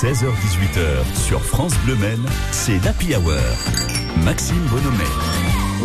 16h18h sur France Bleu Maine, c'est l'Happy Hour. Maxime Bonhomet.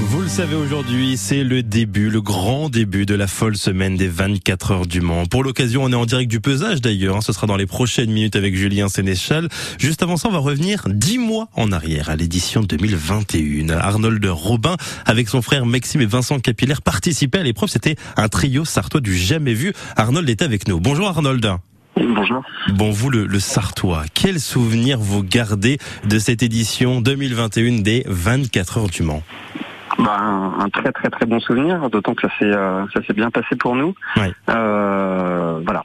Vous le savez aujourd'hui, c'est le début, le grand début de la folle semaine des 24 heures du Mans. Pour l'occasion, on est en direct du pesage d'ailleurs. Hein. Ce sera dans les prochaines minutes avec Julien Sénéchal. Juste avant ça, on va revenir dix mois en arrière à l'édition 2021. Arnold Robin, avec son frère Maxime et Vincent Capillaire, participaient à l'épreuve. C'était un trio sartois du jamais vu. Arnold est avec nous. Bonjour Arnold. Bonjour. Bon, vous, le, le Sartois, quel souvenir vous gardez de cette édition 2021 des 24 heures du Mans? Bah, un, très très très bon souvenir, d'autant que ça s'est euh, ça s'est bien passé pour nous. Euh, voilà,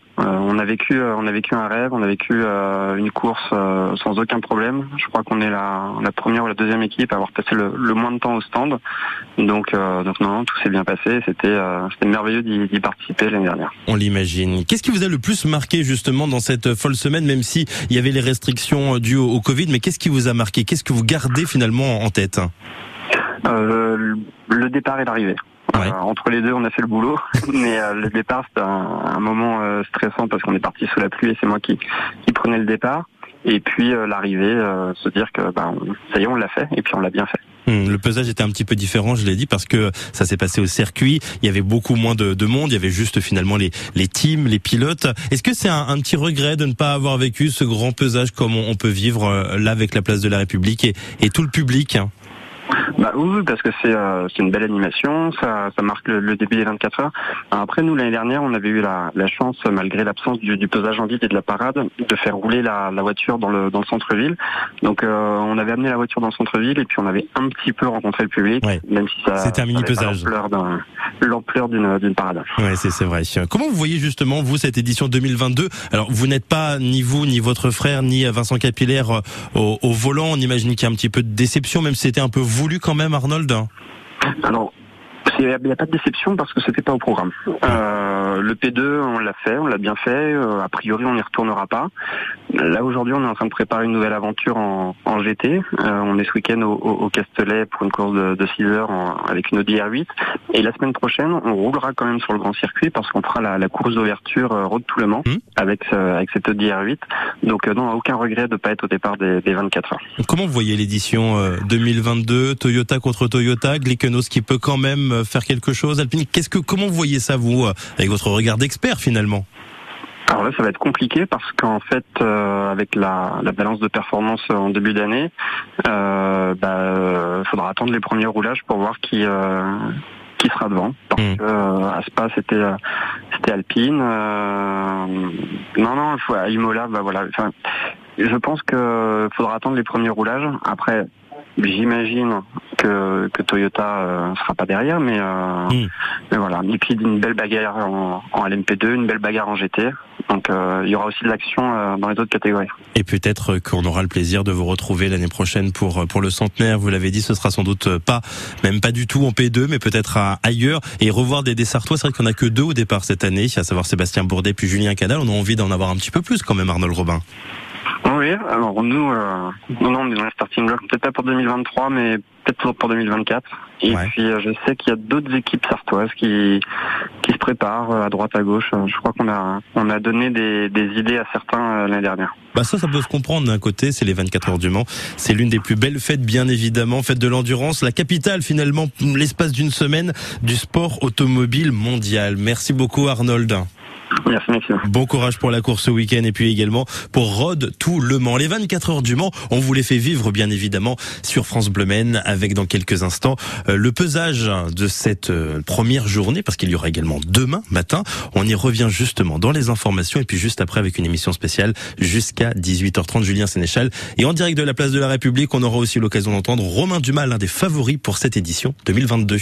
a vécu euh, on a vécu un rêve, on a vécu une course sans aucun problème. Je crois qu'on est la, la première ou la deuxième équipe à avoir passé le, le moins de temps au stand. Donc donc non, tout s'est bien passé. C'était c'était merveilleux d'y participer l'année dernière. On l'imagine. Qu'est-ce qui vous a le plus marqué justement dans cette folle semaine, même si il y avait les restrictions dues au, au Covid, mais qu'est-ce qui vous a marqué? Qu'est-ce que vous gardez finalement en tête? Euh, le départ et l'arrivée. Euh, entre les deux, on a fait le boulot, mais euh, le départ c'était un, moment stressant parce qu'on est parti sous la pluie et c'est moi qui, qui prenais le départ. Et puis l'arrivée, se dire que bah, ça y est, on l'a fait et puis on l'a bien fait. Hmm, le pesage était un petit peu différent, je l'ai dit, parce que ça s'est passé au circuit. Il y avait beaucoup moins de, de, monde. Il y avait juste finalement les, les teams, les pilotes. Est-ce que c'est un, un, petit regret de ne pas avoir vécu ce grand pesage comme on, peut vivre là avec la place de la République et, et tout le public bah oui, parce que c'est euh, c'est une belle animation, ça, ça marque le, début des 24 heures. après, nous l'année dernière, on avait eu la, la chance, malgré l'absence du, du, pesage en vide et de la parade, de faire rouler la, la voiture dans le dans le centre-ville. Donc, euh, on avait amené la voiture dans le centre-ville et puis on avait un petit peu rencontré le public, même si ça c'était un mini pesage, l'ampleur d'une parade. Ouais, c'est vrai. Comment vous voyez justement vous cette édition 2022 Alors, vous n'êtes pas ni vous ni votre frère ni Vincent Capillaire euh, au, au volant. On imagine qu'il y a un petit peu de déception, même si c'était un peu voulu quand même, Arnold? Alors, il n'y a, pas de déception parce que c'était pas au programme. Euh, le P2, on l'a fait, on l'a bien fait. Euh, a priori, on n'y retournera pas. Là aujourd'hui, on est en train de préparer une nouvelle aventure en, en GT. Euh, on est ce week-end au, au, Castellet pour une course de, de 6 heures avec une Audi R8. Et la semaine prochaine, on roulera quand même sur le grand circuit parce qu'on fera la, la course d'ouverture euh, Road tout le Mans mmh. avec avec cette Audi R8. Donc non, aucun regret de pas être au départ des, des 24 heures. Comment vous voyez l'édition 2022 Toyota contre Toyota, Glickenos qui peut quand même faire quelque chose Alpine, qu'est-ce que comment vous voyez ça vous avec votre regard d'expert finalement? Alors là, ça va être compliqué parce qu'en fait, euh, avec la, la, balance de performance en début d'année, euh, bah, euh, faudra attendre les premiers roulages pour voir qui euh, qui sera devant. Parce hmm. que à Spa, c'était c'était Alpine. non, non, faut, à Imola, bah voilà. Enfin, je pense que faudra attendre les premiers roulages. Après, J'imagine que, que Toyota euh, sera pas derrière, mais, euh, hmm. mais voilà. Et puis une belle bagarre en, en LMP2, une belle bagarre en GT. Donc euh, il y aura aussi de l'action dans les autres catégories. Et peut-être qu'on aura le plaisir de vous retrouver l'année prochaine pour pour le centenaire. Vous l'avez dit, ce sera sans doute pas, même pas du tout en P2, mais peut-être ailleurs. Et revoir des Sartois, c'est vrai qu'on a que deux au départ cette année, à savoir Sébastien Bourdet puis Julien Cadal. On a envie d'en avoir un petit peu plus quand même, Arnold Robin. Oui, alors nous, euh, non, on est dans la starting block, peut-être pas pour 2023, mais peut-être pour 2024. Et puis euh, je sais qu'il y a d'autres équipes sartoises qui qui se préparent euh, à droite à gauche. Je crois qu'on a on a donné des, des idées à certains l'année dernière. Bah ça, ça peut se comprendre d'un côté, c'est les 24 heures du Mans. C'est l'une des plus belles fêtes, bien évidemment, fête de l'endurance, la capitale finalement, l'espace d'une semaine du sport automobile mondial. Merci beaucoup Arnold. Bon courage pour la course ce week-end et puis également pour Rod tout le Mans. Les 24 heures du Mans, on vous les fait vivre bien évidemment sur France Bleu Maine avec dans quelques instants euh, le pesage de cette euh, première journée parce qu'il y aura également demain matin. On y revient justement dans les informations et puis juste après avec une émission spéciale jusqu'à 18h30 Julien Sénéchal et en direct de la place de la République, on aura aussi l'occasion d'entendre Romain Dumas, l'un des favoris pour cette édition 2022.